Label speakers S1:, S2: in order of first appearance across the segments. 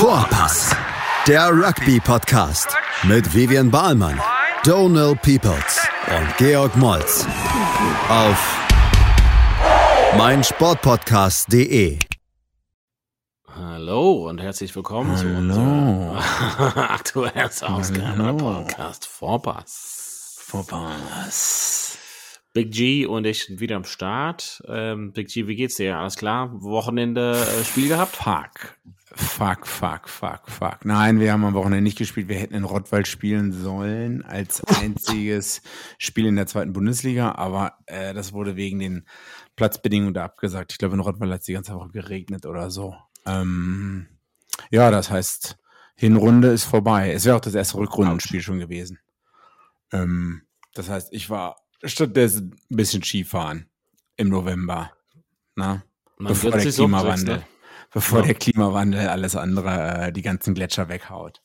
S1: Vorpass, der Rugby-Podcast mit Vivian Bahlmann, Donal Peoples und Georg Moltz auf meinsportpodcast.de.
S2: Hallo und herzlich willkommen zu
S3: Hallo.
S2: unserer aktuellen Ausgabe
S3: Hallo.
S2: Podcast Vorpass.
S3: Vorpass.
S2: Big G und ich sind wieder am Start. Ähm, Big G, wie geht's dir? Alles klar? Wochenende äh, Spiel gehabt?
S3: Fuck. Fuck, fuck, fuck, fuck. Nein, wir haben am Wochenende nicht gespielt. Wir hätten in Rottweil spielen sollen als einziges Spiel in der zweiten Bundesliga, aber äh, das wurde wegen den Platzbedingungen da abgesagt. Ich glaube, in Rottweil hat es die ganze Woche geregnet oder so. Ähm, ja, das heißt, Hinrunde ist vorbei. Es wäre auch das erste Rückrundenspiel schon gewesen. Ähm, das heißt, ich war stattdessen ein bisschen Skifahren im November. Na?
S2: Man
S3: bevor der Klimawandel,
S2: ne?
S3: Bevor
S2: Ja.
S3: der Klimawandel alles andere, äh, die ganzen Gletscher weghaut.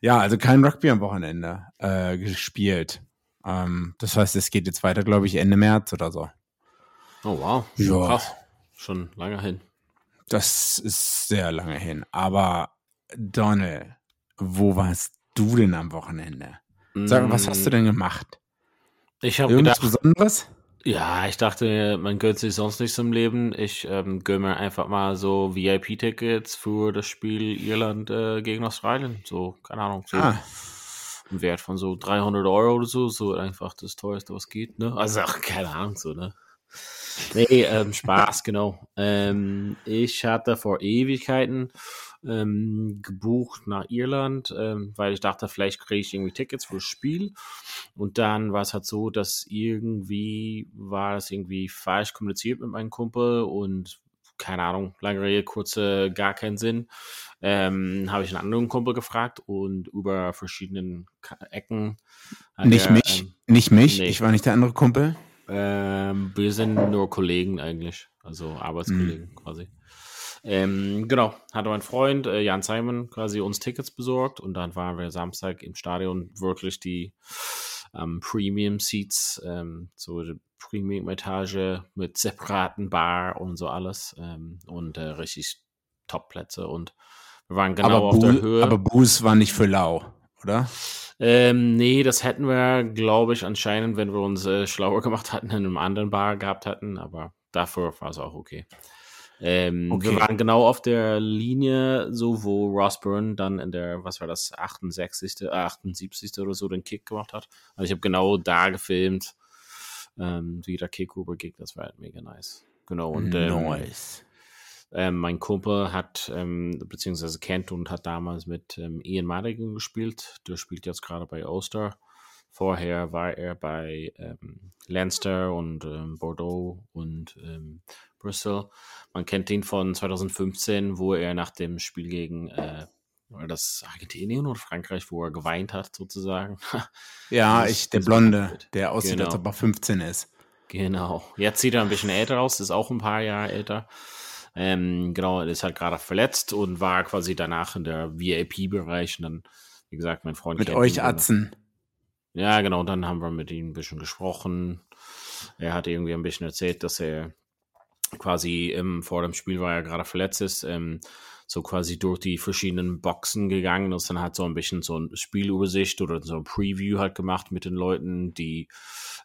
S3: Ja, also kein Rugby am Wochenende äh, gespielt. Ähm, das heißt, es geht jetzt weiter, glaube ich, Ende März oder so.
S2: Oh wow,
S3: Ja.
S2: krass. Schon lange hin.
S3: Das ist sehr lange hin. Aber Donald, wo warst du denn am Wochenende? Sag, was hast du denn gemacht?
S2: Ich habe
S3: Irgendwas
S2: gedacht,
S3: Besonderes?
S2: Ja, ich dachte, man gönnt sich sonst nichts im Leben. Ich ähm, gönne mir einfach mal so VIP-Tickets für das Spiel Irland äh, gegen Australien. So, keine Ahnung. So.
S3: Ah,
S2: einen Wert von so 300 Euro oder so, so einfach das teuerste, was geht, ne? Also, ach, keine Ahnung, so, ne? Nee, ähm, Spaß, genau. Ähm, ich hatte vor Ewigkeiten ähm, gebucht nach Irland, ähm, weil ich dachte, vielleicht kriege ich irgendwie Tickets fürs Spiel. Und dann war es halt so, dass irgendwie war das irgendwie falsch kommuniziert mit meinem Kumpel und keine Ahnung, lange Rede, kurze, gar keinen Sinn. Ähm, habe ich einen anderen Kumpel gefragt und über verschiedenen Ecken.
S3: nicht
S2: er,
S3: mich,
S2: Ähm,
S3: nicht mich.
S2: nee.
S3: Ich war nicht der andere Kumpel.
S2: ähm, wir sind nur Kollegen eigentlich, also Arbeitskollegen
S3: Hm.
S2: quasi. Ähm, genau, hatte mein Freund äh, Jan Simon quasi uns Tickets besorgt und dann waren wir Samstag im Stadion wirklich die ähm, Premium Seats, ähm, so die Premium Etage mit separaten Bar und so alles ähm, und äh, richtig Top-Plätze und wir waren genau
S3: aber,
S2: auf der
S3: Bu
S2: Höhe.
S3: aber Buß war nicht für lau, oder?
S2: Ähm, nee, das hätten wir, glaube ich, anscheinend, wenn wir uns äh, schlauer gemacht hatten, in einem anderen Bar gehabt hätten, aber dafür war es auch okay. Ähm, Wir
S3: Okay.
S2: waren genau auf der Linie, so wo Ross Byrne dann in der, was war das, 68., äh, 78. oder so den Kick gemacht hat. Also ich habe genau da gefilmt, ähm, wie der Kick rübergeht, das war halt mega nice. Genau, und ähm,
S3: nice.
S2: ähm, mein Kumpel hat, ähm, beziehungsweise kennt und hat damals mit ähm, Ian Madigan gespielt. Der spielt jetzt gerade bei Ulster. Vorher war er bei ähm, Leinster und ähm, Bordeaux und ähm, Bristol. Man kennt ihn von 2015, wo er nach dem Spiel gegen äh, das Argentinien oder Frankreich, wo er geweint hat, sozusagen.
S3: Ja, ich, der Blonde, der aussieht,
S2: Genau.
S3: als ob er 15 ist.
S2: Genau. Jetzt sieht er ein bisschen älter aus, ist auch ein paar Jahre älter. Ähm, genau, er ist halt gerade verletzt und war quasi danach in der VIP-Bereich. Und dann, wie gesagt, mein Freund
S3: Mit euch
S2: ihn.
S3: Atzen.
S2: Ja, genau. Dann haben wir mit ihm ein bisschen gesprochen. Er hat irgendwie ein bisschen erzählt, dass er quasi ähm, vor dem Spiel, weil er gerade verletzt ist, ähm, so quasi durch die verschiedenen Boxen gegangen ist, dann hat so ein bisschen so eine Spielübersicht oder so ein Preview halt gemacht mit den Leuten, die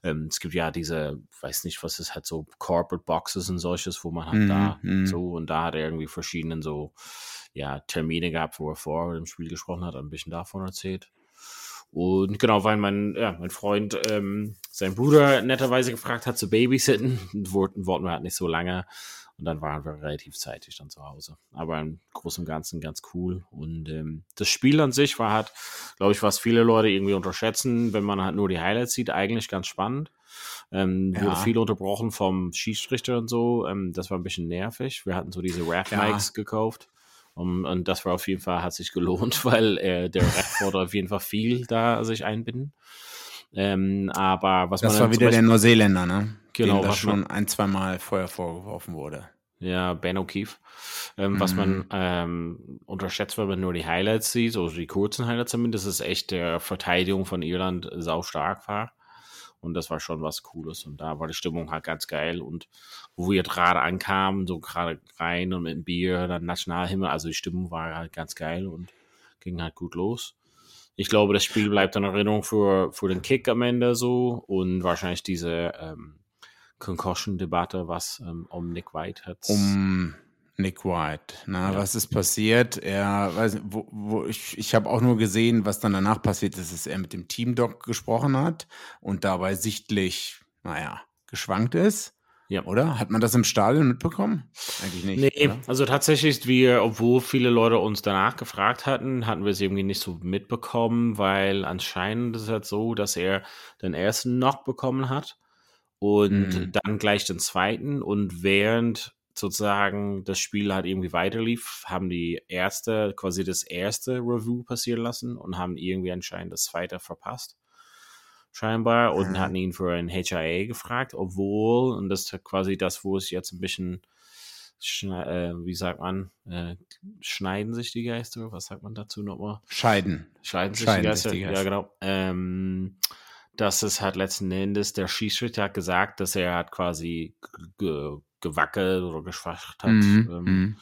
S2: ähm, es gibt ja diese, weiß nicht, was ist halt so Corporate Boxes und solches, wo man halt
S3: Mhm,
S2: da
S3: mhm.
S2: so und da hat er irgendwie verschiedenen so ja Termine gehabt, wo er vor dem Spiel gesprochen hat, ein bisschen davon erzählt. Und genau, weil mein, ja, mein Freund ähm, sein Bruder netterweise gefragt hat zu babysitten, wollten, wollten wir halt nicht so lange. Und dann waren wir relativ zeitig dann zu Hause. Aber im Großen und Ganzen ganz cool. Und ähm, das Spiel an sich war halt, glaube ich, was viele Leute irgendwie unterschätzen, wenn man halt nur die Highlights sieht, eigentlich ganz spannend. Ähm,
S3: Ja.
S2: Wurde viel unterbrochen vom Schiedsrichter und so. Ähm, das war ein bisschen nervig. Wir hatten so diese Rap-Mics gekauft. Um, und das war auf jeden Fall, hat sich gelohnt, weil äh, der Rap wurde auf jeden Fall viel da sich einbinden. Ähm, aber was
S3: Das
S2: man
S3: war
S2: dann zum
S3: wieder der
S2: Beispiel-
S3: Neuseeländer, ne?
S2: Genau,
S3: Dem
S2: was man-
S3: schon ein, zwei Mal Feuer vorgeworfen wurde.
S2: Ja, Ben O'Keefe. Ähm, Was
S3: Mhm.
S2: man ähm, unterschätzt, wenn man nur die Highlights sieht, also die kurzen Highlights zumindest, ist echt der Verteidigung von Irland sau stark war. Und das war schon was Cooles. Und da war die Stimmung halt ganz geil. Und wo wir gerade ankamen, so gerade rein und mit dem Bier, dann Nationalhimmel, also die Stimmung war halt ganz geil und ging halt gut los. Ich glaube, das Spiel bleibt in Erinnerung für, für den Kick am Ende so und wahrscheinlich diese ähm, Concussion-Debatte, was ähm, um Nick White hat.
S3: Um Nick White. Na, ja. was ist passiert? Er, weiß, wo, wo ich, ich habe auch nur gesehen, was dann danach passiert ist, dass er mit dem Teamdoc gesprochen hat und dabei sichtlich, naja, geschwankt ist. Ja. Oder? Hat man das im Stadion mitbekommen?
S2: Eigentlich nicht. Nee, oder? also tatsächlich, wir, obwohl viele Leute uns danach gefragt hatten, hatten wir es irgendwie nicht so mitbekommen, weil anscheinend ist es halt so, dass er den ersten Knock bekommen hat und mhm. dann gleich den zweiten und während sozusagen das Spiel halt irgendwie weiterlief, haben die erste, quasi das erste Review passieren lassen und haben irgendwie anscheinend das zweite verpasst scheinbar, und mhm. hatten ihn für ein HIA gefragt, obwohl, und das ist quasi das, wo es jetzt ein bisschen, äh, wie sagt man, äh, schneiden sich die Geister, was sagt man dazu nochmal?
S3: Scheiden.
S2: Scheiden sich Scheiden die Geister, sich die Geister. ja genau. Ähm, dass es hat letzten Endes, der Schiedsrichter hat gesagt, dass er hat quasi ge gewackelt oder geschwacht hat. Mhm. Ähm, mhm.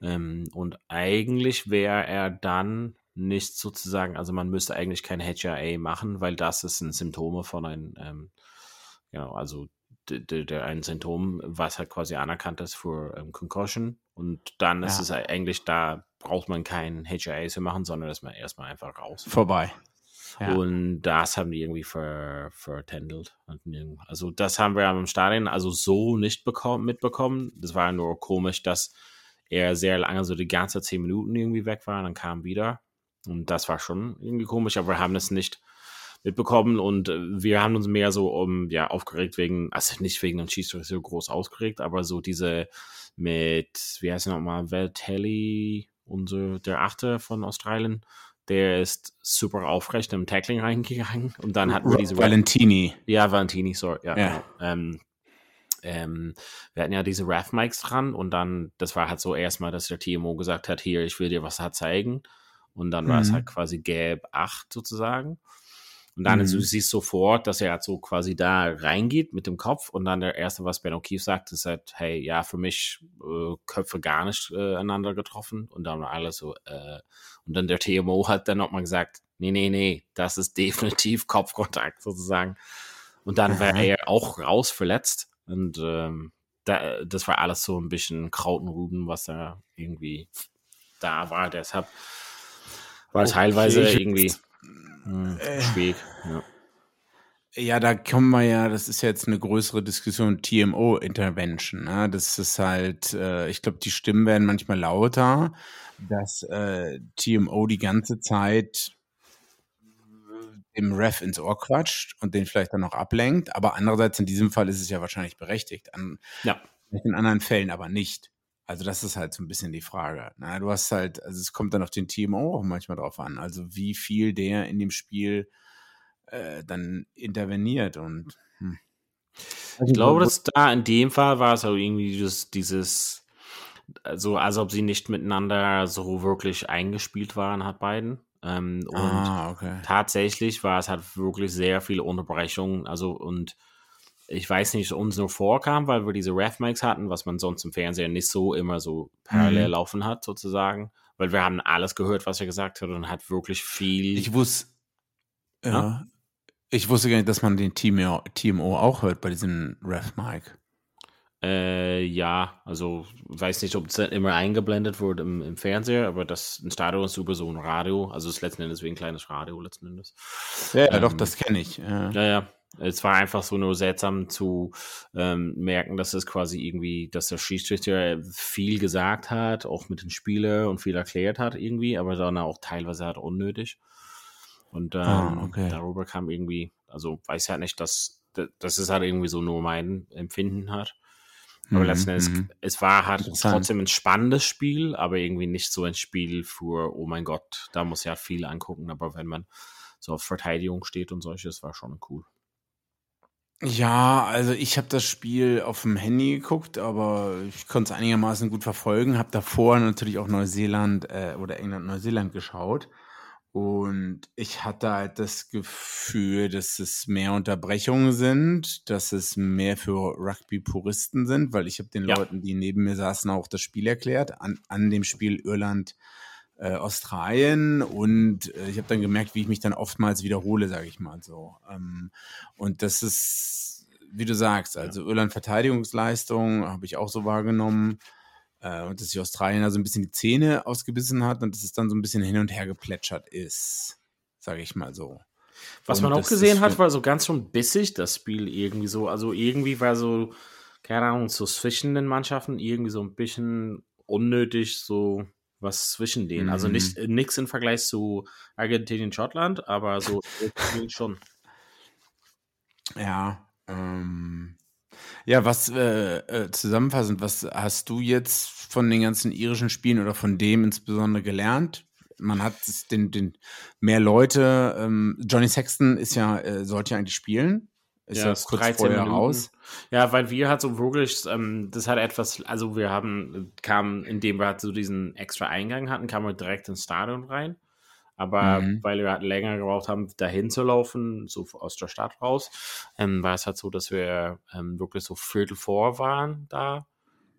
S2: ähm, und eigentlich wäre er dann nicht sozusagen, also man müsste eigentlich kein HRA machen, weil das ist ein Symptome von einem, ähm, genau, also der ein Symptom, was halt quasi anerkannt ist für ähm, Concussion. Und dann ja. ist es eigentlich, da braucht man kein HRA zu machen, sondern ist man erstmal einfach raus.
S3: Vorbei.
S2: Ja. Und das haben die irgendwie ver, vertändelt. Also das haben wir am Stadion also so nicht bekommen, mitbekommen. Das war nur komisch, dass er sehr lange, so die ganze zehn Minuten irgendwie weg war, dann kam wieder. Und das war schon irgendwie komisch, aber wir haben es nicht mitbekommen und äh, wir haben uns mehr so um, ja, aufgeregt wegen, also nicht wegen dem Cheese so groß ausgeregt, aber so diese mit, wie heißt er nochmal, Veltelli, unser, der Achte von Australien, der ist super aufrecht im Tackling reingegangen und dann hatten wir diese
S3: Valentini.
S2: Ja, Valentini, sorry, ja. ja. Genau. Ähm, ähm, wir hatten ja diese RAF-Mics dran und dann, das war halt so erstmal, dass der TMO gesagt hat, hier, ich will dir was zeigen. Und dann mhm. war es halt mhm. quasi gelb 8 sozusagen. Und dann, mhm. du siehst sofort, dass er halt so quasi da reingeht mit dem Kopf und dann der erste, was Ben O'Keefe sagt, ist halt, hey, ja, für mich äh, Köpfe gar nicht äh, einander getroffen und dann war alles so, äh, und dann der TMO hat dann nochmal gesagt, nee, nee, nee, das ist definitiv Kopfkontakt sozusagen. Und dann war er auch raus verletzt und ähm, da, das war alles so ein bisschen Kraut und Rüben, was da irgendwie da war. Deshalb war okay, teilweise irgendwie hm, äh, schwierig. Ja.
S3: Ja, da kommen wir ja, das ist ja jetzt eine größere Diskussion, TMO-Intervention. Ne? Das ist halt, äh, ich glaube, die Stimmen werden manchmal lauter, dass äh, TMO die ganze Zeit dem Ref ins Ohr quatscht und den vielleicht dann noch ablenkt. Aber andererseits in diesem Fall ist es ja wahrscheinlich berechtigt. An, ja. In anderen Fällen aber nicht. Also das ist halt so ein bisschen die Frage. Na, du hast halt, also es kommt dann auf den TMO auch manchmal drauf an. Also wie viel der in dem Spiel äh, dann interveniert und hm.
S2: ich glaube, dass da in dem Fall war es auch irgendwie dieses, dieses so, als ob sie nicht miteinander so wirklich eingespielt waren, hat beiden. Ähm, und ah, okay. tatsächlich war es halt wirklich sehr viele Unterbrechungen. Also und ich weiß nicht, uns nur vorkam, weil wir diese Ref-Mics hatten, was man sonst im Fernsehen nicht so immer so parallel mhm. laufen hat, sozusagen. Weil wir haben alles gehört, was er gesagt hat und hat wirklich viel.
S3: Ich wusste, ja, ja, ich wusste gar nicht, dass man den TMO, TMO auch hört bei diesem Ref-Mic.
S2: Äh, ja, also weiß nicht, ob es immer eingeblendet wurde im, im Fernseher, aber das ein Stadion ist über so ein Radio, also es ist letzten Endes wie ein kleines Radio letzten Endes.
S3: Ja, ähm, doch, das kenne ich.
S2: Ja. ja, ja. Es war einfach so nur seltsam zu ähm, merken, dass es quasi irgendwie, dass der Schiedsrichter viel gesagt hat, auch mit den Spielern und viel erklärt hat irgendwie, aber dann auch teilweise halt unnötig. Und ah, ähm, oh, okay. darüber kam irgendwie, also weiß ja nicht, dass, dass es halt irgendwie so nur mein Empfinden hat. Aber mhm, letzten Endes, mhm. es war halt trotzdem ein spannendes Spiel, aber irgendwie nicht so ein Spiel für, oh mein Gott, da muss ja viel angucken. Aber wenn man so auf Verteidigung steht und solches, war schon cool.
S3: Ja, also ich habe das Spiel auf dem Handy geguckt, aber ich konnte es einigermaßen gut verfolgen. Habe davor natürlich auch Neuseeland äh, oder England-Neuseeland geschaut. Und ich hatte halt das Gefühl, dass es mehr Unterbrechungen sind, dass es mehr für Rugby-Puristen sind, weil ich habe den ja. Leuten, die neben mir saßen, auch das Spiel erklärt, an, an dem Spiel Irland äh, Australien und äh, ich habe dann gemerkt, wie ich mich dann oftmals wiederhole, sage ich mal so. Ähm, und das ist, wie du sagst, also Irland Verteidigungsleistung habe ich auch so wahrgenommen äh, und dass sich Australien da so ein bisschen die Zähne ausgebissen hat und dass es dann so ein bisschen hin und her geplätschert ist, sage ich mal so.
S2: Was und man auch gesehen hat, war so ganz schon bissig, das Spiel irgendwie so. Also irgendwie war so, keine Ahnung, so zwischen den Mannschaften irgendwie so ein bisschen unnötig so was zwischen denen. Also mhm. Also nicht nichts im Vergleich zu Argentinien, Schottland, aber so schon.
S3: Ja, ähm, ja, was äh, äh, zusammenfassend, was hast du jetzt von den ganzen irischen Spielen oder von dem insbesondere gelernt? Man hat den, den mehr Leute, ähm, Johnny Sexton ist ja, äh, sollte ja eigentlich spielen.
S2: Ist ja, ja kurz vorher Minuten. raus. Ja, weil wir halt so wirklich, ähm, das hat etwas, also wir haben, kam, indem wir halt so diesen extra Eingang hatten, kamen wir direkt ins Stadion rein. Aber mhm. weil wir halt länger gebraucht haben, dahin zu laufen, so aus der Stadt raus, ähm, war es halt so, dass wir ähm, wirklich so Viertel vor waren da.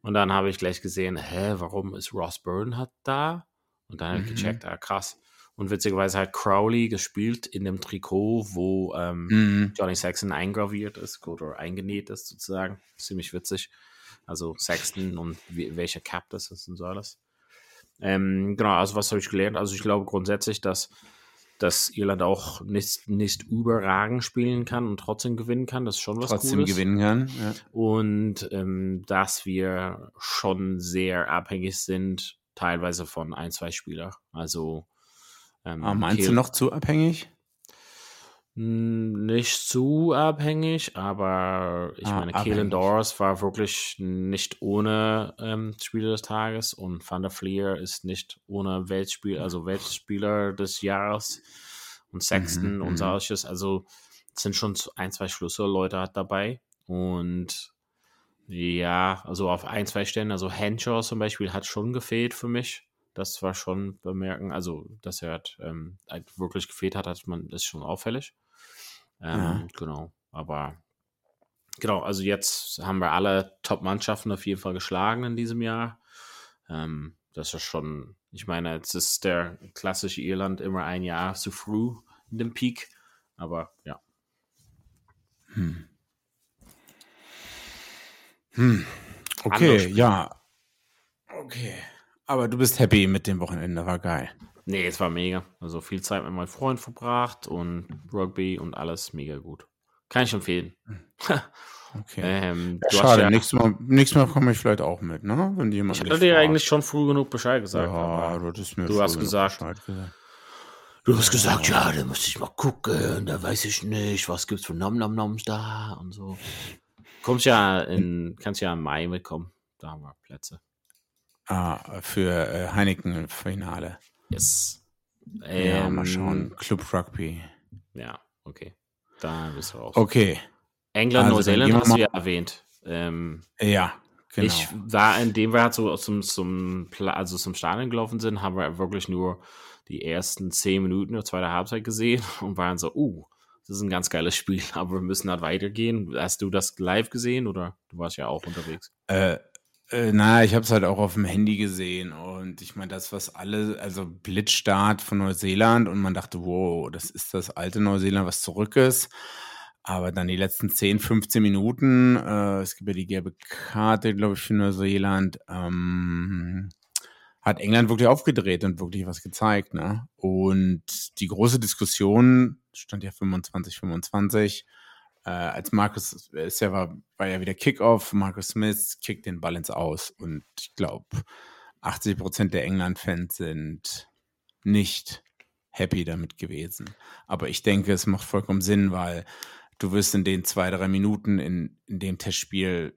S2: Und dann habe ich gleich gesehen, hä, warum ist Ross Byrne halt da? Und dann habe ich mhm. gecheckt, ah, krass. Und witzigerweise hat Crowley gespielt in dem Trikot, wo ähm, mhm. Johnny Saxon eingraviert ist oder eingenäht ist, sozusagen. Ziemlich witzig. Also Saxton und wie, welcher Cap das ist und so alles. Ähm, genau, also was habe ich gelernt? Also ich glaube grundsätzlich, dass, dass Irland auch nicht, nicht überragend spielen kann und trotzdem gewinnen kann. Das ist schon was
S3: Trotzdem Cooles. gewinnen kann. Ja.
S2: Und ähm, dass wir schon sehr abhängig sind, teilweise von ein, zwei Spielern. Also
S3: ähm, ah, meinst Kiel du noch zu abhängig?
S2: Nicht zu abhängig, aber ich ah, meine, Kalen Doris war wirklich nicht ohne ähm, Spieler des Tages und Van der Fleer ist nicht ohne Weltspiel, also Weltspieler des Jahres und Sexton mhm, und mhm. solches. Also sind schon ein, zwei Schlüsselleute dabei und ja, also auf ein, zwei Stellen, also Henshaw zum Beispiel hat schon gefehlt für mich. Das war schon bemerken, also dass er hat, ähm, halt wirklich gefehlt hat, hat man, ist schon auffällig. Ähm, ja. Genau, aber genau, also jetzt haben wir alle Top-Mannschaften auf jeden Fall geschlagen in diesem Jahr. Ähm, das ist schon, ich meine, jetzt ist der klassische Irland immer ein Jahr zu früh in dem Peak, aber ja.
S3: Hm. Hm. Okay, ja. Okay. Aber du bist happy mit dem Wochenende, war geil.
S2: Nee, es war mega. Also viel Zeit mit meinem Freund verbracht und Rugby und alles mega gut. Kann ich empfehlen.
S3: okay. Ähm, ja, schade, ja, nächstes, Mal, nächstes Mal komme ich vielleicht auch mit, ne? Wenn
S2: jemand ich hatte dir eigentlich schon früh genug Bescheid gesagt.
S3: Ja, du hattest mir
S2: du hast gesagt, gesagt. Du hast gesagt, ja, da müsste ich mal gucken, da weiß ich nicht, was gibt's für Nom Nom Noms da und so. Kommst ja in, kannst ja im Mai mitkommen. Da haben wir Plätze.
S3: Ah, für äh, Heineken-Finale.
S2: Yes.
S3: Ähm, ja, mal schauen. Ähm, Club Rugby.
S2: Ja, okay. Da bist du raus.
S3: Okay.
S2: England, also, Neuseeland hast du ja erwähnt. Ähm,
S3: ja,
S2: genau. Ich war, indem wir halt so zum, zum, also zum Stadion gelaufen sind, haben wir wirklich nur die ersten zehn Minuten der zweiten Halbzeit gesehen und waren so, uh, das ist ein ganz geiles Spiel, aber wir müssen halt weitergehen. Hast du das live gesehen oder du warst ja auch unterwegs?
S3: Äh, äh, na, ich habe es halt auch auf dem Handy gesehen und ich meine, das, was alle, also Blitzstart von Neuseeland und man dachte, wow, das ist das alte Neuseeland, was zurück ist. Aber dann die letzten 10, 15 Minuten, äh, es gibt ja die gelbe Karte, glaube ich, für Neuseeland, ähm, hat England wirklich aufgedreht und wirklich was gezeigt. Ne? Und die große Diskussion stand ja 25, 25 äh, als Markus, ist ja, war, war ja wieder Kickoff, Marcus Smith kickt den Ball ins Aus und ich glaube, 80 Prozent der England-Fans sind nicht happy damit gewesen. Aber ich denke, es macht vollkommen Sinn, weil du wirst in den zwei, drei Minuten in, in dem Testspiel,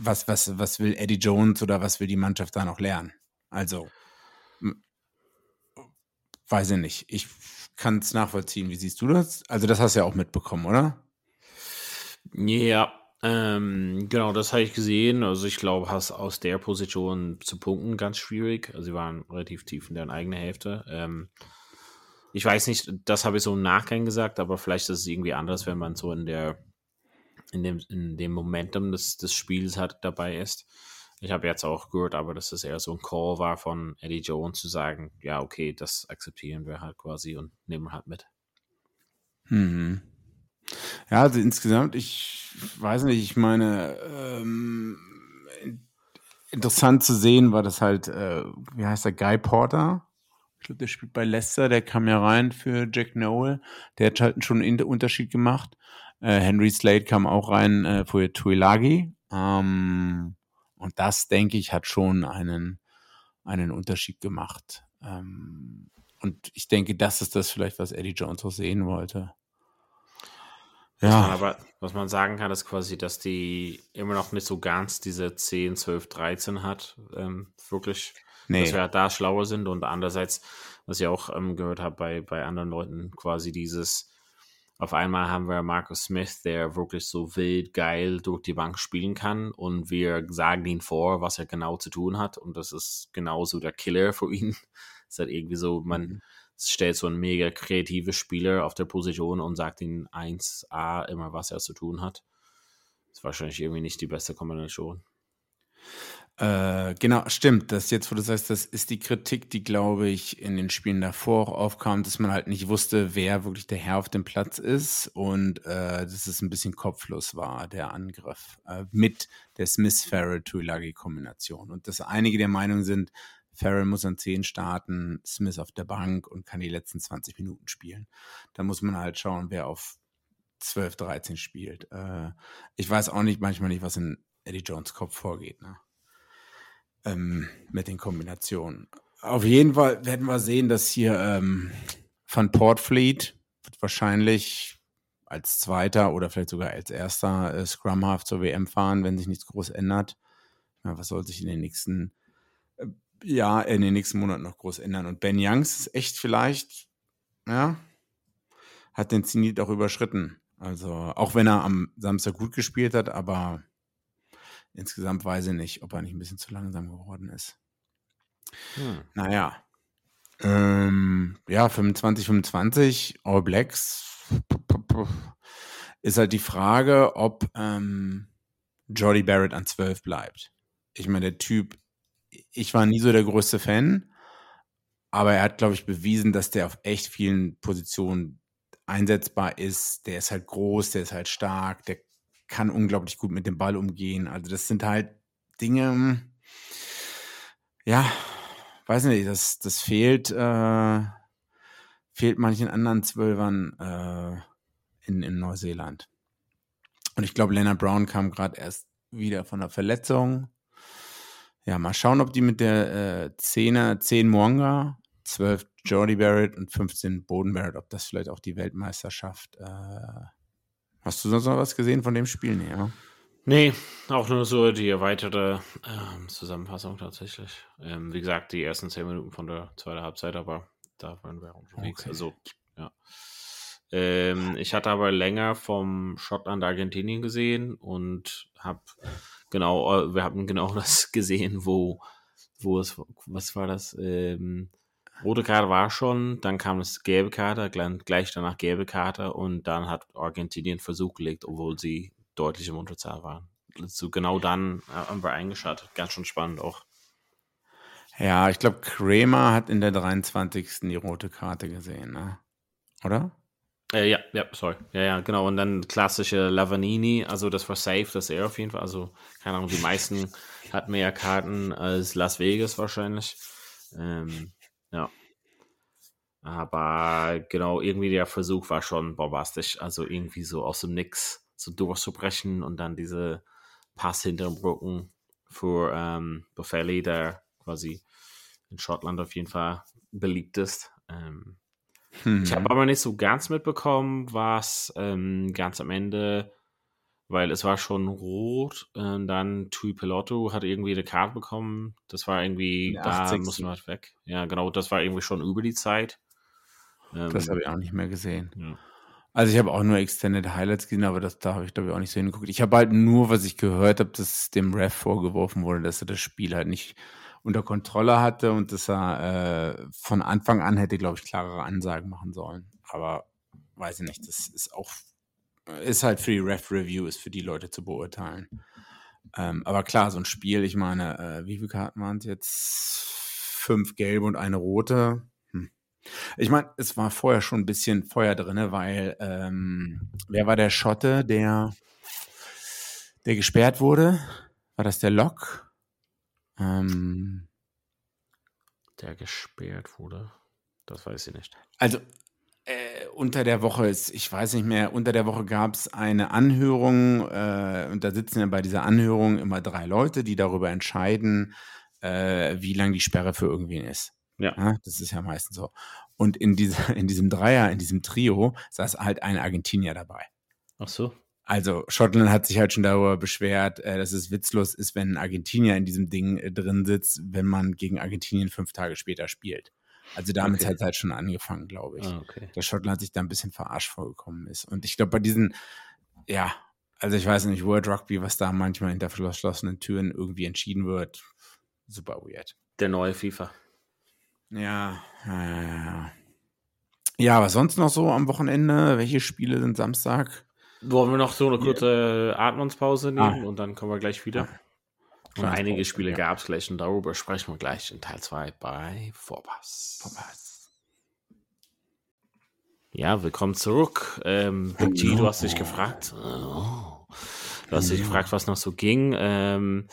S3: was, was, was will Eddie Jones oder was will die Mannschaft da noch lernen? Also, weiß ich nicht. Ich kann es nachvollziehen. Wie siehst du das? Also, das hast du ja auch mitbekommen, oder?
S2: Ja, ähm, genau, das habe ich gesehen. Also ich glaube, hast aus der Position zu punkten ganz schwierig. Also sie waren relativ tief in deren eigenen Hälfte. Ähm, ich weiß nicht, das habe ich so im Nachgang gesagt, aber vielleicht ist es irgendwie anders, wenn man so in der in dem, in dem Momentum des, des Spiels hat, dabei ist. Ich habe jetzt auch gehört, aber dass es eher so ein Call war von Eddie Jones zu sagen, ja, okay, das akzeptieren wir halt quasi und nehmen halt mit.
S3: Mhm. Ja, also insgesamt, ich weiß nicht, ich meine, ähm, interessant zu sehen war das halt, äh, wie heißt der, Guy Porter? Ich glaube, der spielt bei Leicester, der kam ja rein für Jack Noel. Der hat halt schon einen Unterschied gemacht. Äh, Henry Slade kam auch rein äh, für Tuilagi. Ähm, und das, denke ich, hat schon einen, einen Unterschied gemacht. Ähm, und ich denke, das ist das vielleicht, was Eddie Jones auch sehen wollte.
S2: Ja. aber was man sagen kann, ist quasi, dass die immer noch nicht so ganz diese 10, 12, 13 hat. Ähm, wirklich, nee. dass wir halt da schlauer sind. Und andererseits, was ich auch ähm, gehört habe bei, bei anderen Leuten, quasi dieses, auf einmal haben wir Marcus Smith, der wirklich so wild geil durch die Bank spielen kann. Und wir sagen ihm vor, was er genau zu tun hat. Und das ist genauso der Killer für ihn. Es ist halt irgendwie so, man mhm stellt so einen mega kreativen Spieler auf der Position und sagt ihm 1A immer, was er zu tun hat. Das ist wahrscheinlich irgendwie nicht die beste Kombination.
S3: Äh, genau, stimmt. Das jetzt, wo du sagst, das ist die Kritik, die, glaube ich, in den Spielen davor auch aufkam, dass man halt nicht wusste, wer wirklich der Herr auf dem Platz ist und äh, dass es ein bisschen kopflos war, der Angriff, äh, mit der Smith-Farrell-Tuilagi-Kombination. Und dass einige der Meinung sind, Farrell muss an 10 starten, Smith auf der Bank und kann die letzten 20 Minuten spielen. Da muss man halt schauen, wer auf 12, 13 spielt. Äh, ich weiß auch nicht manchmal nicht, was in Eddie Jones Kopf vorgeht, ne? Ähm, mit den Kombinationen. Auf jeden Fall werden wir sehen, dass hier ähm, Van Portfleet wird wahrscheinlich als Zweiter oder vielleicht sogar als Erster äh, Scrum Half zur WM fahren, wenn sich nichts groß ändert. Ja, was soll sich in den nächsten ja, in den nächsten Monaten noch groß ändern. Und Ben Youngs ist echt vielleicht, ja, hat den Zenit auch überschritten. Also, auch wenn er am Samstag gut gespielt hat, aber insgesamt weiß ich nicht, ob er nicht ein bisschen zu langsam geworden ist. Hm. Naja. Ähm, ja, 25, 25, All Blacks. Ist halt die Frage, ob ähm, Jordy Barrett an 12 bleibt. Ich meine, der Typ ich war nie so der größte Fan, aber er hat, glaube ich, bewiesen, dass der auf echt vielen Positionen einsetzbar ist. Der ist halt groß, der ist halt stark, der kann unglaublich gut mit dem Ball umgehen. Also das sind halt Dinge, ja, weiß nicht, das, das fehlt, äh, fehlt manchen anderen Zwölfern äh, in, in Neuseeland. Und ich glaube, Leonard Brown kam gerade erst wieder von der Verletzung. Ja, mal schauen, ob die mit der äh, 10er, 10 Mwanga, 12 Jordy Barrett und 15 Boden Barrett, ob das vielleicht auch die Weltmeisterschaft. Äh, hast du sonst noch was gesehen von dem Spiel? Nee, ja?
S2: Nee, auch nur so die erweiterte ähm, Zusammenfassung tatsächlich. Ähm, wie gesagt, die ersten 10 Minuten von der zweiten Halbzeit, aber da waren wir unterwegs. Okay. Also, ja. Ähm, ich hatte aber länger vom Schottland Argentinien gesehen und habe Genau, äh, wir haben genau das gesehen, wo, wo es, was war das? Ähm, rote Karte war schon, dann kam es gelbe Karte, gleich danach gelbe Karte und dann hat Argentinien Versuch gelegt, obwohl sie deutlich im Unterzahl waren. So genau dann äh, haben wir eingeschaltet. Ganz schön spannend auch.
S3: Ja, ich glaube, Kramer hat in der 23. die rote Karte gesehen, ne? Oder?
S2: Äh, ja, ja, sorry. Ja, ja, genau. Und dann klassische Lavanini, also das war safe, das er auf jeden Fall. Also, keine Ahnung, die meisten hatten mehr Karten als Las Vegas wahrscheinlich. Ähm. Aber genau, irgendwie der Versuch war schon bombastisch. Also irgendwie so aus dem Nix so durchzubrechen und dann diese Pass hinter dem Rücken für ähm, Boffelli, der quasi in Schottland auf jeden Fall beliebt ist. Ähm, hm. Ich habe aber nicht so ganz mitbekommen, was ähm, ganz am Ende, weil es war schon rot, äh, dann Tui Pelotto hat irgendwie eine Karte bekommen. Das war irgendwie, da muss man halt weg. Ja, genau, das war irgendwie schon über die Zeit.
S3: Ähm, das habe ich auch nicht mehr gesehen. Also ich habe auch nur Extended Highlights gesehen, aber das, da habe ich glaube ich auch nicht so hingeguckt. Ich habe halt nur, was ich gehört habe, dass dem Ref vorgeworfen wurde, dass er das Spiel halt nicht unter Kontrolle hatte und dass er äh, von Anfang an hätte, glaube ich, klarere Ansagen machen sollen. Aber weiß ich nicht, das ist auch, ist halt für die Ref-Review, ist für die Leute zu beurteilen. Ähm, aber klar, so ein Spiel, ich meine, äh, wie viele Karten waren es jetzt? Fünf gelbe und eine rote. Ich meine, es war vorher schon ein bisschen Feuer drin, weil ähm, wer war der Schotte, der, der gesperrt wurde? War das der Lock? Ähm,
S2: der gesperrt wurde. Das weiß ich nicht.
S3: Also äh, unter der Woche ist, ich weiß nicht mehr, unter der Woche gab es eine Anhörung äh, und da sitzen ja bei dieser Anhörung immer drei Leute, die darüber entscheiden, äh, wie lang die Sperre für irgendwen ist. Ja. ja. Das ist ja meistens so. Und in, dieser, in diesem Dreier, in diesem Trio, saß halt ein Argentinier dabei.
S2: Ach so.
S3: Also Schottland hat sich halt schon darüber beschwert, äh, dass es witzlos ist, wenn ein Argentinier in diesem Ding äh, drin sitzt, wenn man gegen Argentinien fünf Tage später spielt. Also damit okay. hat es halt schon angefangen, glaube ich. Ah, okay. Dass Schottland sich da ein bisschen verarscht vorgekommen ist. Und ich glaube, bei diesen, ja, also ich weiß nicht, World Rugby, was da manchmal hinter verschlossenen Türen irgendwie entschieden wird, super weird.
S2: Der neue FIFA.
S3: Ja, ja, ja, ja. Ja, was sonst noch so am Wochenende? Welche Spiele sind Samstag?
S2: Wollen wir noch so eine kurze Atmungspause nehmen ah. und dann kommen wir gleich wieder? Ah. Und einige Spiele ja. gab es gleich und darüber sprechen wir gleich in Teil 2 bei Vorpass. Vorpass. Ja, willkommen zurück. Ähm, Big G, du hast dich gefragt. Oh. Du hast dich gefragt, was noch so ging. Ähm,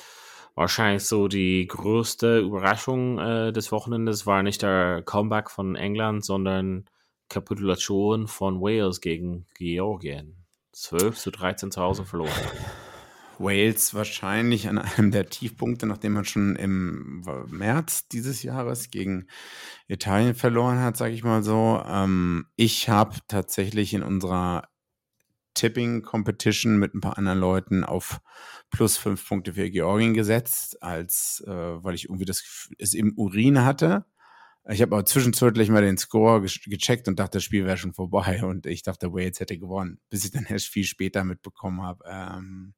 S2: wahrscheinlich so die größte Überraschung äh, des Wochenendes war nicht der Comeback von England, sondern Kapitulation von Wales gegen Georgien. 12 zu 13 zu Hause verloren.
S3: Wales wahrscheinlich an einem der Tiefpunkte, nachdem man schon im März dieses Jahres gegen Italien verloren hat, sage ich mal so. Ähm, ich habe tatsächlich in unserer Tipping Competition mit ein paar anderen Leuten auf plus fünf Punkte für Georgien gesetzt, als äh, weil ich irgendwie das es im Urin hatte. Ich habe aber zwischenzeitlich mal den Score ge gecheckt und dachte, das Spiel wäre schon vorbei und ich dachte, Wales hätte gewonnen, bis ich dann erst viel später mitbekommen habe, ähm,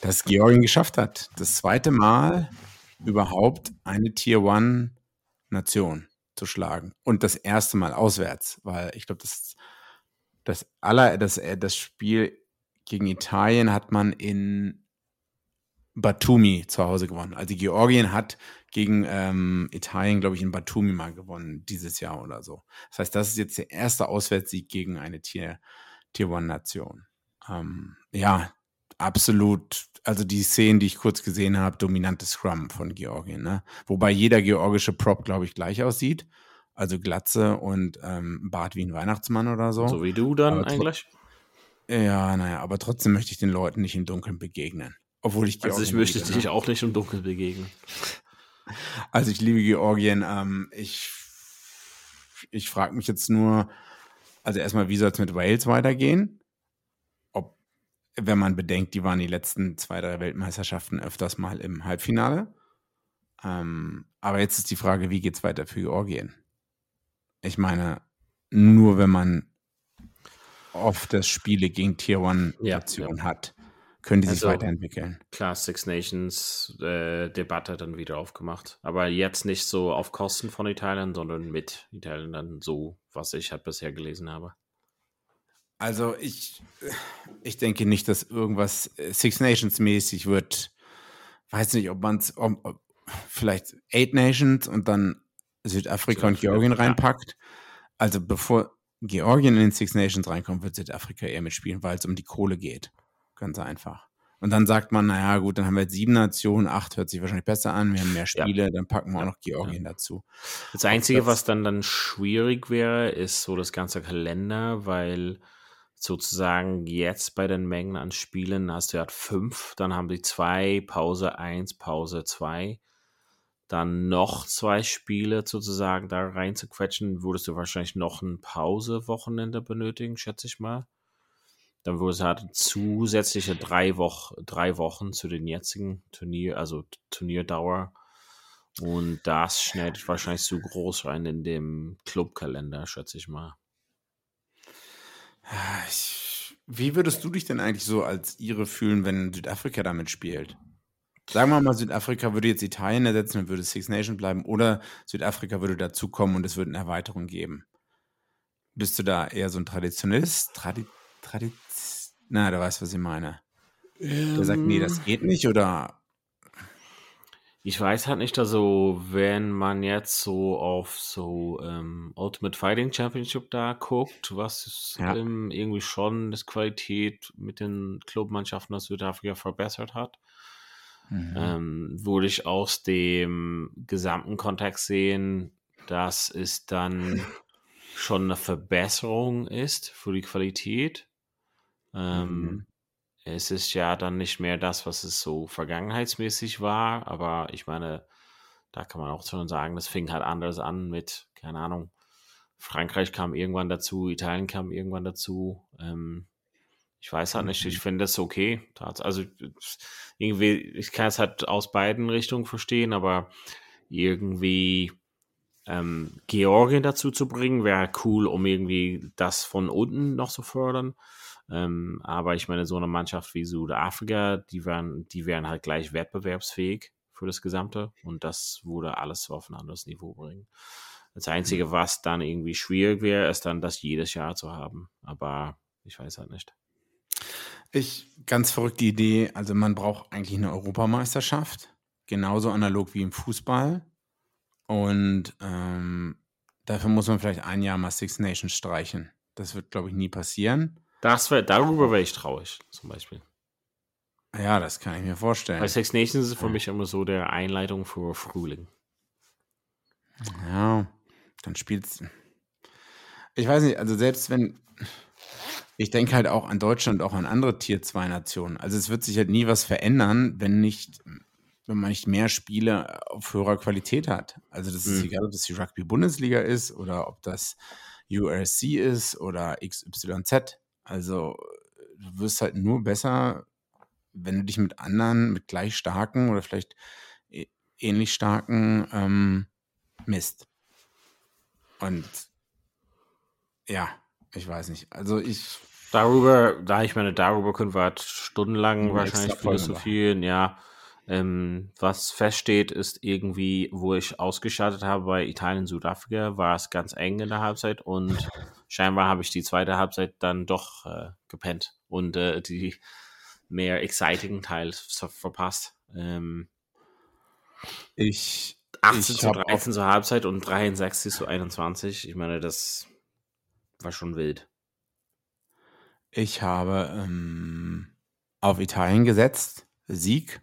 S3: dass Georgien geschafft hat. Das zweite Mal überhaupt eine Tier One Nation zu schlagen und das erste Mal auswärts, weil ich glaube, das das aller das das Spiel gegen Italien hat man in Batumi zu Hause gewonnen. Also Georgien hat gegen ähm, Italien, glaube ich, in Batumi mal gewonnen, dieses Jahr oder so. Das heißt, das ist jetzt der erste Auswärtssieg gegen eine Tier, Tier One-Nation. Ähm, ja, absolut, also die Szenen, die ich kurz gesehen habe, dominantes Scrum von Georgien. Ne? Wobei jeder georgische Prop, glaube ich, gleich aussieht. Also Glatze und ähm, Bart wie ein Weihnachtsmann oder so.
S2: So wie du dann eigentlich?
S3: Ja, naja, aber trotzdem möchte ich den Leuten nicht im Dunkeln begegnen. Obwohl ich
S2: Georgien Also ich möchte dich auch nicht im Dunkeln begegnen.
S3: Also ich liebe Georgien. Ähm, ich ich frage mich jetzt nur, also erstmal, wie soll es mit Wales weitergehen? Ob, wenn man bedenkt, die waren die letzten zwei, drei Weltmeisterschaften öfters mal im Halbfinale. Ähm, aber jetzt ist die Frage, wie geht es weiter für Georgien? Ich meine, nur wenn man oft das Spiele gegen Tier One-Nationen ja, ja. hat, können die sich also, weiterentwickeln.
S2: Klar, Six Nations äh, Debatte dann wieder aufgemacht. Aber jetzt nicht so auf Kosten von Italien, sondern mit Italien dann so, was ich halt bisher gelesen habe.
S3: Also ich, ich denke nicht, dass irgendwas äh, Six Nations mäßig wird. Weiß nicht, ob man es vielleicht Eight Nations und dann Südafrika und Georgien reinpackt. Also bevor Georgien in den Six Nations reinkommt, wird Südafrika eher mitspielen, weil es um die Kohle geht. Ganz einfach. Und dann sagt man, naja, gut, dann haben wir jetzt sieben Nationen, acht hört sich wahrscheinlich besser an, wir haben mehr Spiele, ja. dann packen wir auch noch Georgien ja. dazu.
S2: Das Einzige, das, was dann dann schwierig wäre, ist so das ganze Kalender, weil sozusagen jetzt bei den Mengen an Spielen hast du ja fünf, dann haben die zwei, Pause eins, Pause zwei, dann noch zwei Spiele sozusagen da rein zu quetschen, würdest du wahrscheinlich noch ein Pause-Wochenende benötigen, schätze ich mal. Dann würde es halt zusätzliche drei, Woch drei Wochen zu den jetzigen Turnier, also Turnierdauer. Und das schneidet wahrscheinlich zu groß rein in dem Clubkalender, schätze ich mal.
S3: Wie würdest du dich denn eigentlich so als Ihre fühlen, wenn Südafrika damit spielt? Sagen wir mal, Südafrika würde jetzt Italien ersetzen und würde Six Nation bleiben oder Südafrika würde dazukommen und es würde eine Erweiterung geben. Bist du da eher so ein Traditionalist? Tradi Tradi Na, da weißt du, was ich meine. Ähm, Der sagt, nee, das ähm. geht nicht oder
S2: ich weiß halt nicht, also wenn man jetzt so auf so ähm, Ultimate Fighting Championship da guckt, was ja. irgendwie schon das Qualität mit den Clubmannschaften aus Südafrika verbessert hat, mhm. ähm, würde ich aus dem gesamten Kontext sehen, dass es dann schon eine Verbesserung ist für die Qualität. Ähm, mhm es ist ja dann nicht mehr das, was es so vergangenheitsmäßig war, aber ich meine, da kann man auch schon sagen, das fing halt anders an mit, keine Ahnung, Frankreich kam irgendwann dazu, Italien kam irgendwann dazu. Ähm, ich weiß halt nicht, ich mhm. finde das okay. Also irgendwie, ich kann es halt aus beiden Richtungen verstehen, aber irgendwie ähm, Georgien dazu zu bringen, wäre cool, um irgendwie das von unten noch zu fördern. Ähm, aber ich meine, so eine Mannschaft wie Südafrika, die wären, die wären halt gleich wettbewerbsfähig für das Gesamte und das würde alles auf ein anderes Niveau bringen. Das Einzige, was dann irgendwie schwierig wäre, ist dann, das jedes Jahr zu haben. Aber ich weiß halt nicht.
S3: Ich, ganz verrückte Idee. Also, man braucht eigentlich eine Europameisterschaft. Genauso analog wie im Fußball. Und ähm, dafür muss man vielleicht ein Jahr mal Six Nations streichen. Das wird, glaube ich, nie passieren.
S2: Das wär, darüber wäre ich traurig, zum Beispiel.
S3: Ja, das kann ich mir vorstellen.
S2: Bei Six Nations ist für mich immer so der Einleitung für Frühling.
S3: Ja, dann spielst Ich weiß nicht, also selbst wenn. Ich denke halt auch an Deutschland, auch an andere Tier 2 Nationen. Also es wird sich halt nie was verändern, wenn nicht, wenn man nicht mehr Spiele auf höherer Qualität hat. Also das ist mhm. egal, ob das die Rugby-Bundesliga ist oder ob das URC ist oder XYZ. Also du wirst halt nur besser, wenn du dich mit anderen, mit gleich starken oder vielleicht ähnlich starken ähm, misst. Und ja, ich weiß nicht. Also ich.
S2: Darüber, da ich meine, darüber können wir halt stundenlang wahrscheinlich philosophieren, ja. Ähm, was feststeht, ist irgendwie, wo ich ausgeschaltet habe bei Italien, Südafrika, war es ganz eng in der Halbzeit und scheinbar habe ich die zweite Halbzeit dann doch äh, gepennt und äh, die mehr exciting Teil verpasst. Ähm,
S3: ich
S2: 18 zu 13 zur Halbzeit und 63 zu 21. Ich meine, das war schon wild.
S3: Ich habe ähm, auf Italien gesetzt. Sieg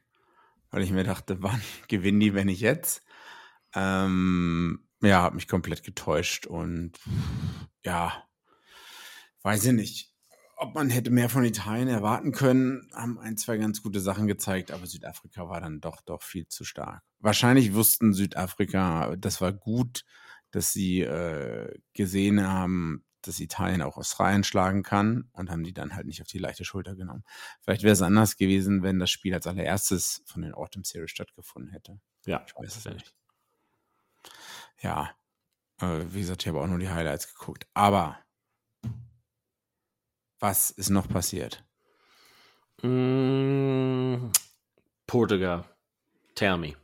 S3: weil ich mir dachte, wann gewinnen die, wenn ich jetzt? Ähm, ja, habe mich komplett getäuscht und ja, weiß ich nicht, ob man hätte mehr von Italien erwarten können, haben ein, zwei ganz gute Sachen gezeigt, aber Südafrika war dann doch, doch viel zu stark. Wahrscheinlich wussten Südafrika, das war gut, dass sie äh, gesehen haben, dass Italien auch Australien schlagen kann und haben die dann halt nicht auf die leichte Schulter genommen. Vielleicht wäre es anders gewesen, wenn das Spiel als allererstes von den Autumn Series stattgefunden hätte.
S2: Ja, ich weiß es nicht.
S3: Ja, äh, wie gesagt, ich habe auch nur die Highlights geguckt. Aber was ist noch passiert?
S2: Mm, Portugal. Tell me.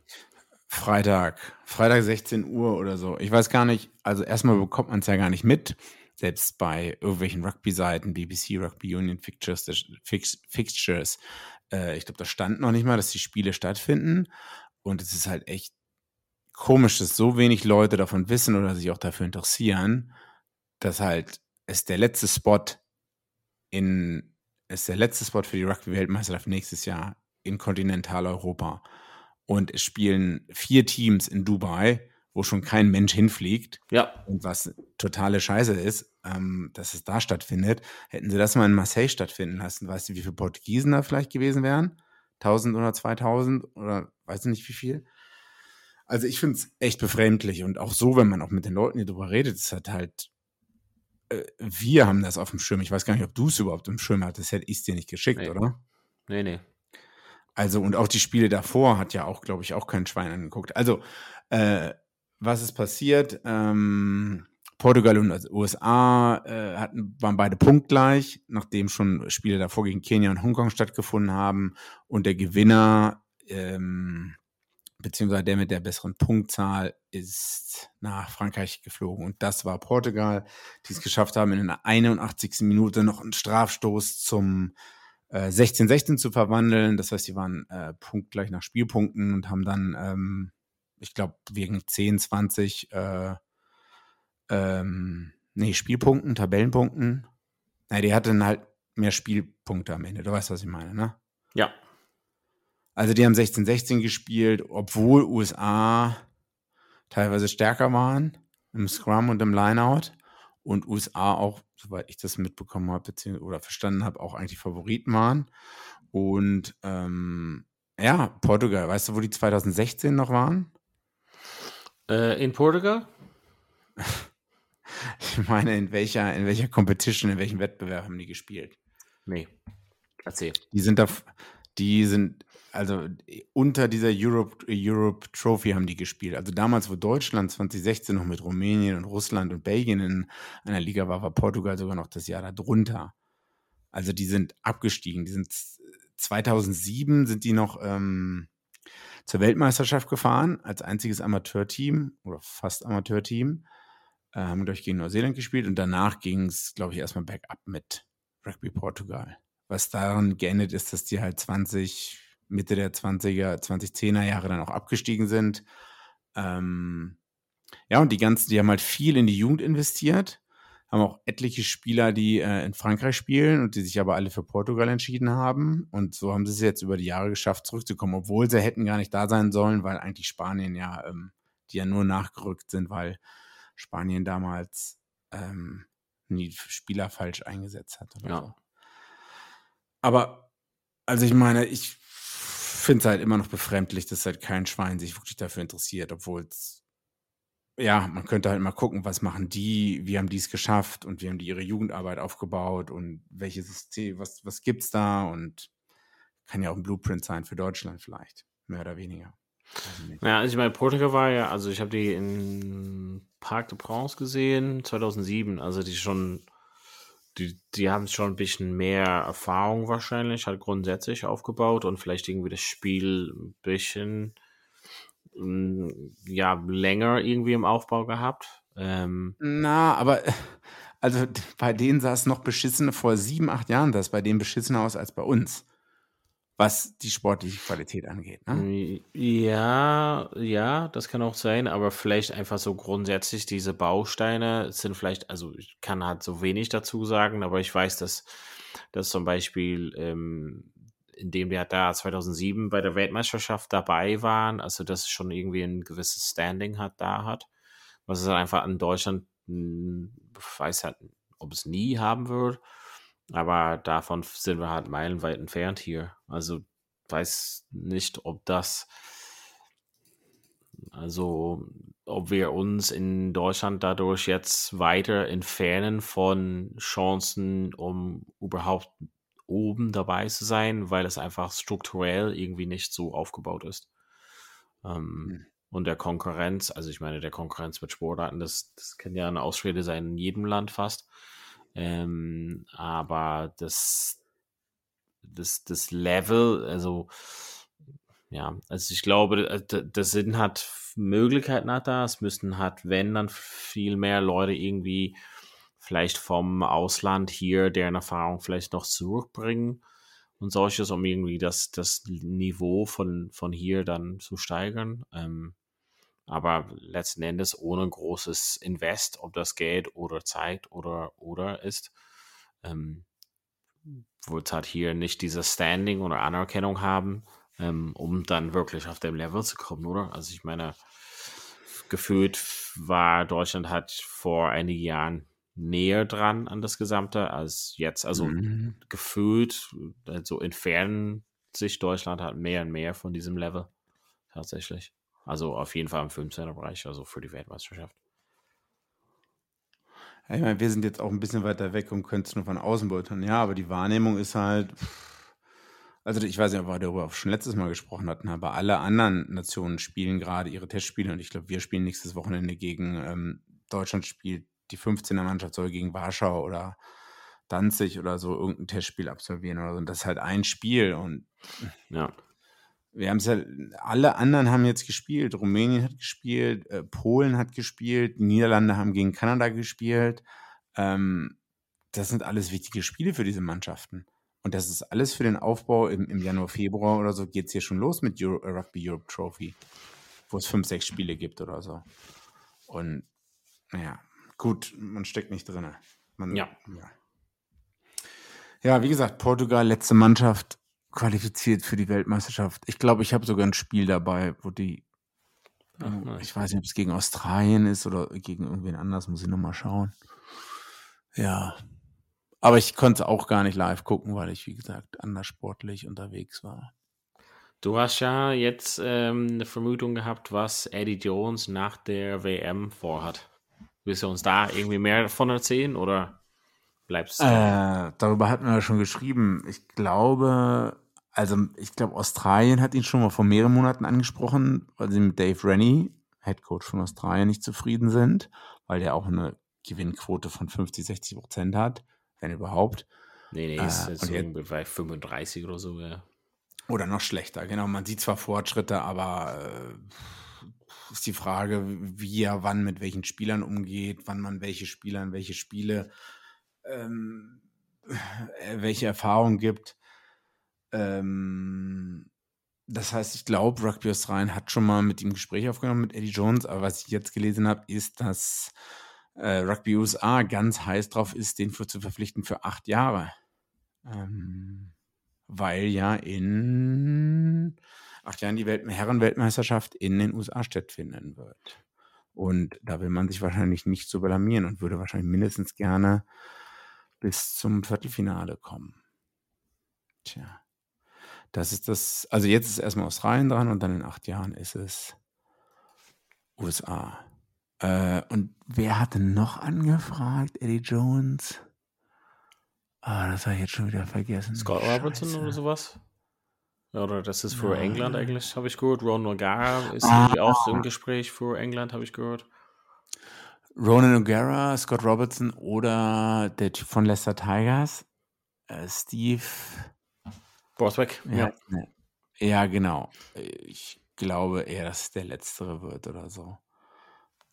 S3: Freitag. Freitag 16 Uhr oder so. Ich weiß gar nicht, also erstmal bekommt man es ja gar nicht mit selbst bei irgendwelchen Rugby-Seiten, BBC Rugby Union Fixtures, Fixtures äh, ich glaube, da stand noch nicht mal, dass die Spiele stattfinden. Und es ist halt echt komisch, dass so wenig Leute davon wissen oder sich auch dafür interessieren, dass halt es der letzte Spot in, es der letzte Spot für die Rugby-Weltmeisterschaft nächstes Jahr in Kontinentaleuropa. Und es spielen vier Teams in Dubai wo schon kein Mensch hinfliegt.
S2: Ja.
S3: Und was totale Scheiße ist, ähm, dass es da stattfindet. Hätten sie das mal in Marseille stattfinden lassen, weißt du, wie viele Portugiesen da vielleicht gewesen wären? 1000 oder 2000 oder weiß nicht wie viel. Also ich finde es echt befremdlich und auch so, wenn man auch mit den Leuten hier drüber redet, es hat halt, äh, wir haben das auf dem Schirm. Ich weiß gar nicht, ob du es überhaupt im Schirm hattest. Hätte ich es dir nicht geschickt,
S2: nee.
S3: oder?
S2: Nee, nee.
S3: Also und auch die Spiele davor hat ja auch, glaube ich, auch kein Schwein angeguckt. Also äh, was ist passiert? Ähm, Portugal und USA äh, hatten, waren beide punktgleich, nachdem schon Spiele davor gegen Kenia und Hongkong stattgefunden haben. Und der Gewinner, ähm, beziehungsweise der mit der besseren Punktzahl, ist nach Frankreich geflogen. Und das war Portugal, die es geschafft haben, in der 81. Minute noch einen Strafstoß zum 16-16 äh, zu verwandeln. Das heißt, sie waren äh, punktgleich nach Spielpunkten und haben dann, ähm, ich glaube, wegen 10, 20 äh, ähm, nee, Spielpunkten, Tabellenpunkten. Na, die hatten halt mehr Spielpunkte am Ende. Du weißt, was ich meine, ne?
S2: Ja.
S3: Also die haben 16-16 gespielt, obwohl USA teilweise stärker waren im Scrum und im Lineout und USA auch, soweit ich das mitbekommen habe oder verstanden habe, auch eigentlich Favoriten waren. Und ähm, ja, Portugal, weißt du, wo die 2016 noch waren?
S2: Äh, in Portugal?
S3: Ich meine, in welcher, in welcher Competition, in welchem Wettbewerb haben die gespielt?
S2: Nee. Erzähl.
S3: Die sind da, die sind, also unter dieser Europe, Europe Trophy haben die gespielt. Also damals, wo Deutschland 2016 noch mit Rumänien und Russland und Belgien in einer Liga war, war Portugal sogar noch das Jahr darunter. Also die sind abgestiegen. Die sind 2007 sind die noch ähm, zur Weltmeisterschaft gefahren als einziges Amateurteam oder fast Amateurteam haben gleich gegen Neuseeland gespielt und danach ging es, glaube ich, erstmal bergab mit Rugby Portugal. Was daran geendet ist, dass die halt 20, Mitte der 20er, 2010er Jahre dann auch abgestiegen sind. Ähm, ja, und die ganzen, die haben halt viel in die Jugend investiert, haben auch etliche Spieler, die äh, in Frankreich spielen und die sich aber alle für Portugal entschieden haben. Und so haben sie es jetzt über die Jahre geschafft, zurückzukommen, obwohl sie hätten gar nicht da sein sollen, weil eigentlich Spanien ja, ähm, die ja nur nachgerückt sind, weil Spanien damals ähm, nie Spieler falsch eingesetzt hat.
S2: ja.
S3: So. Aber, also ich meine, ich finde es halt immer noch befremdlich, dass halt kein Schwein sich wirklich dafür interessiert, obwohl es, ja, man könnte halt mal gucken, was machen die, wie haben die es geschafft und wie haben die ihre Jugendarbeit aufgebaut und welches System, was, was es da und kann ja auch ein Blueprint sein für Deutschland vielleicht, mehr oder weniger.
S2: Ja, also ich meine, Portugal war ja, also ich habe die in Parc de Prince gesehen, 2007, also die schon, die, die haben schon ein bisschen mehr Erfahrung wahrscheinlich, halt grundsätzlich aufgebaut und vielleicht irgendwie das Spiel ein bisschen, ja, länger irgendwie im Aufbau gehabt. Ähm,
S3: Na, aber also bei denen sah es noch beschissen, vor sieben, acht Jahren es bei denen beschissener aus als bei uns was die sportliche Qualität angeht. Ne?
S2: Ja, ja, das kann auch sein, aber vielleicht einfach so grundsätzlich diese Bausteine sind vielleicht, also ich kann halt so wenig dazu sagen, aber ich weiß, dass, dass zum Beispiel, ähm, indem wir da 2007 bei der Weltmeisterschaft dabei waren, also das schon irgendwie ein gewisses Standing hat, da hat, was es einfach in Deutschland, hm, weiß halt, ob es nie haben wird. Aber davon sind wir halt meilenweit entfernt hier. Also weiß nicht, ob das, also ob wir uns in Deutschland dadurch jetzt weiter entfernen von Chancen, um überhaupt oben dabei zu sein, weil es einfach strukturell irgendwie nicht so aufgebaut ist. Ähm, hm. Und der Konkurrenz, also ich meine, der Konkurrenz mit Sportarten, das, das kann ja eine Ausrede sein in jedem Land fast. Ähm, aber das, das, das Level, also ja, also ich glaube, äh, das sind halt Möglichkeiten hat da. Es müssten halt, wenn dann viel mehr Leute irgendwie vielleicht vom Ausland hier deren Erfahrung vielleicht noch zurückbringen und solches, um irgendwie das, das Niveau von, von hier dann zu steigern. Ähm, aber letzten Endes ohne großes Invest, ob das Geld oder Zeit oder oder ist, ähm, wird halt hier nicht dieses Standing oder Anerkennung haben, ähm, um dann wirklich auf dem Level zu kommen, oder? Also ich meine, gefühlt war Deutschland halt vor einigen Jahren näher dran an das Gesamte als jetzt. Also mhm. gefühlt, also entfernen sich Deutschland halt mehr und mehr von diesem Level tatsächlich. Also auf jeden Fall im 15er Bereich, also für die Weltmeisterschaft.
S3: Ja, ich meine, wir sind jetzt auch ein bisschen weiter weg und können es nur von außen beurteilen. Ja, aber die Wahrnehmung ist halt, also ich weiß nicht, ob wir darüber auch schon letztes Mal gesprochen hatten, aber alle anderen Nationen spielen gerade ihre Testspiele und ich glaube, wir spielen nächstes Wochenende gegen ähm, Deutschland spielt die 15er Mannschaft soll gegen Warschau oder Danzig oder so irgendein Testspiel absolvieren oder so. Und das ist halt ein Spiel und
S2: Ja.
S3: wir haben es ja, alle anderen haben jetzt gespielt. Rumänien hat gespielt, äh, Polen hat gespielt, Niederlande haben gegen Kanada gespielt. Ähm, das sind alles wichtige Spiele für diese Mannschaften. Und das ist alles für den Aufbau im, im Januar, Februar oder so geht es hier schon los mit Euro, äh, Rugby Europe Trophy, wo es fünf, sechs Spiele gibt oder so. Und naja, gut, man steckt nicht drin. Man,
S2: Ja.
S3: ja. Ja, wie gesagt, Portugal, letzte Mannschaft, qualifiziert für die Weltmeisterschaft. Ich glaube, ich habe sogar ein Spiel dabei, wo die,
S2: Ach, nice.
S3: ich weiß nicht, ob es gegen Australien ist oder gegen irgendwen anders, muss ich nochmal schauen. Ja. Aber ich konnte es auch gar nicht live gucken, weil ich, wie gesagt, anders sportlich unterwegs war.
S2: Du hast ja jetzt ähm, eine Vermutung gehabt, was Eddie Jones nach der WM vorhat. Willst du uns da irgendwie mehr davon erzählen oder bleibst du?
S3: Äh, darüber hatten wir ja schon geschrieben. Ich glaube, also ich glaube, Australien hat ihn schon mal vor mehreren Monaten angesprochen, weil sie mit Dave Rennie, Head Coach von Australien, nicht zufrieden sind, weil der auch eine Gewinnquote von 50, 60 Prozent hat, wenn überhaupt.
S2: nee, nee,
S3: äh,
S2: ist jetzt
S3: und jetzt-
S2: irgendwie bei 35 oder so. Ja.
S3: Oder noch schlechter, genau. Man sieht zwar Fortschritte, aber äh, ist die Frage, wie er wann mit welchen Spielern umgeht, wann man welche Spieler in welche Spiele, ähm, äh, welche Erfahrungen gibt. Ähm, das heißt, ich glaube, Rugby Australien hat schon mal mit ihm Gespräch aufgenommen mit Eddie Jones, aber was ich jetzt gelesen habe, ist, dass äh, Rugby USA ganz heiß drauf ist, den für, zu verpflichten für acht Jahre. Ähm, weil ja in acht Jahren die Welt Herren-Weltmeisterschaft in den USA stattfinden wird. Und da will man sich wahrscheinlich nicht so blamieren und würde wahrscheinlich mindestens gerne bis zum Viertelfinale kommen. Tja. Das ist das, also jetzt ist erstmal Australien dran und dann in acht Jahren ist es USA. Äh, und wer hatte noch angefragt? Eddie Jones? Ah, das habe ich jetzt schon wieder vergessen.
S2: Scott Robertson oder sowas? Oder das ist für
S3: Ja.
S2: England eigentlich, habe ich gehört. Ron O'Gara ist
S3: Ah.
S2: auch im Gespräch für England, habe ich gehört.
S3: Ronan O'Gara, Scott Robertson oder der Typ von Leicester Tigers, äh, Steve.
S2: Borthwick,
S3: Ja,
S2: ja.
S3: ja, genau. Ich glaube eher, dass der letztere wird oder so.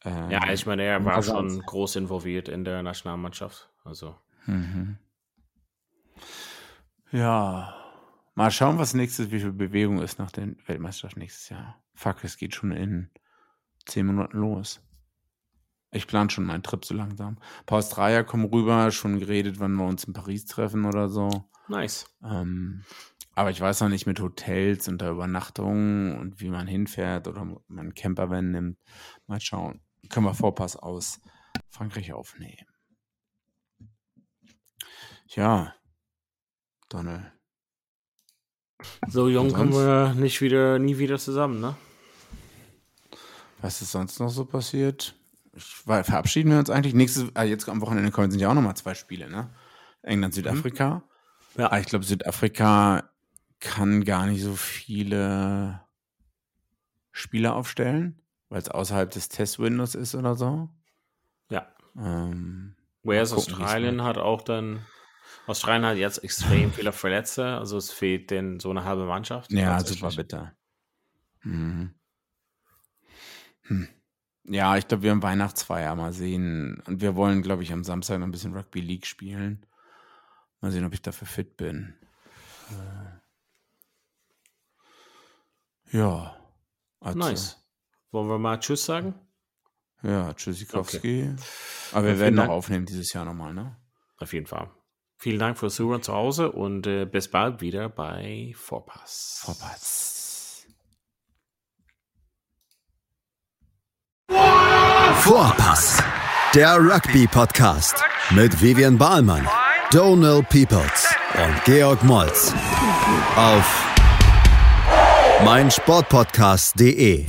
S3: Ähm,
S2: Ja, ich meine, er war
S3: also-
S2: schon groß involviert in der Nationalmannschaft. Also,
S3: Mhm. Ja, mal schauen, was nächstes, wie viel Bewegung ist nach den Weltmeisterschaften nächstes Jahr. Fuck, es geht schon in zehn Monaten los. Ich plane schon meinen Trip so langsam. Ein paar Australier kommen rüber, schon geredet, wann wir uns in Paris treffen oder so.
S2: nice.
S3: Ähm, aber ich weiß noch nicht mit Hotels und der Übernachtung und wie man hinfährt oder man einen Campervan nimmt. Mal schauen. Können wir Vorpass aus Frankreich aufnehmen. Ja, Donald.
S2: So jung kommen wir nicht wieder, nie wieder zusammen, ne?
S3: Was ist sonst noch so passiert? Ich, weil, verabschieden wir uns eigentlich. Nächstes, ah, jetzt am Wochenende kommen sind ja auch nochmal zwei Spiele, ne? England, Südafrika.
S2: Ja.
S3: Ah, ich glaube, Südafrika kann gar nicht so viele Spieler aufstellen, weil es außerhalb des Test-Windows ist oder so.
S2: Ja.
S3: Ähm, wie's
S2: Australien hat auch dann. Australien hat jetzt extrem viele Verletzte, also es fehlt denen so eine halbe Mannschaft.
S3: ja, super bitter. Mhm. Hm. Ja, ich glaube, wir haben Weihnachtsfeier mal sehen. Und wir wollen, glaube ich, am Samstag noch ein bisschen Rugby League spielen. Mal sehen, ob ich dafür fit bin. Äh, ja. Also,
S2: Nice. Wollen wir mal Tschüss sagen?
S3: Ja, Tschüssikowski. Aber wir
S2: vielen
S3: werden noch aufnehmen dieses Jahr nochmal, ne?
S2: Auf jeden Fall. Vielen Dank fürs Zuhören zu Hause und äh, bis bald wieder bei Vorpass.
S3: Vorpatz.
S1: Vorpass, der Rugby-Podcast mit Vivian Bahlmann, Donal Peoples und Georg Moltz auf meinsportpodcast.de.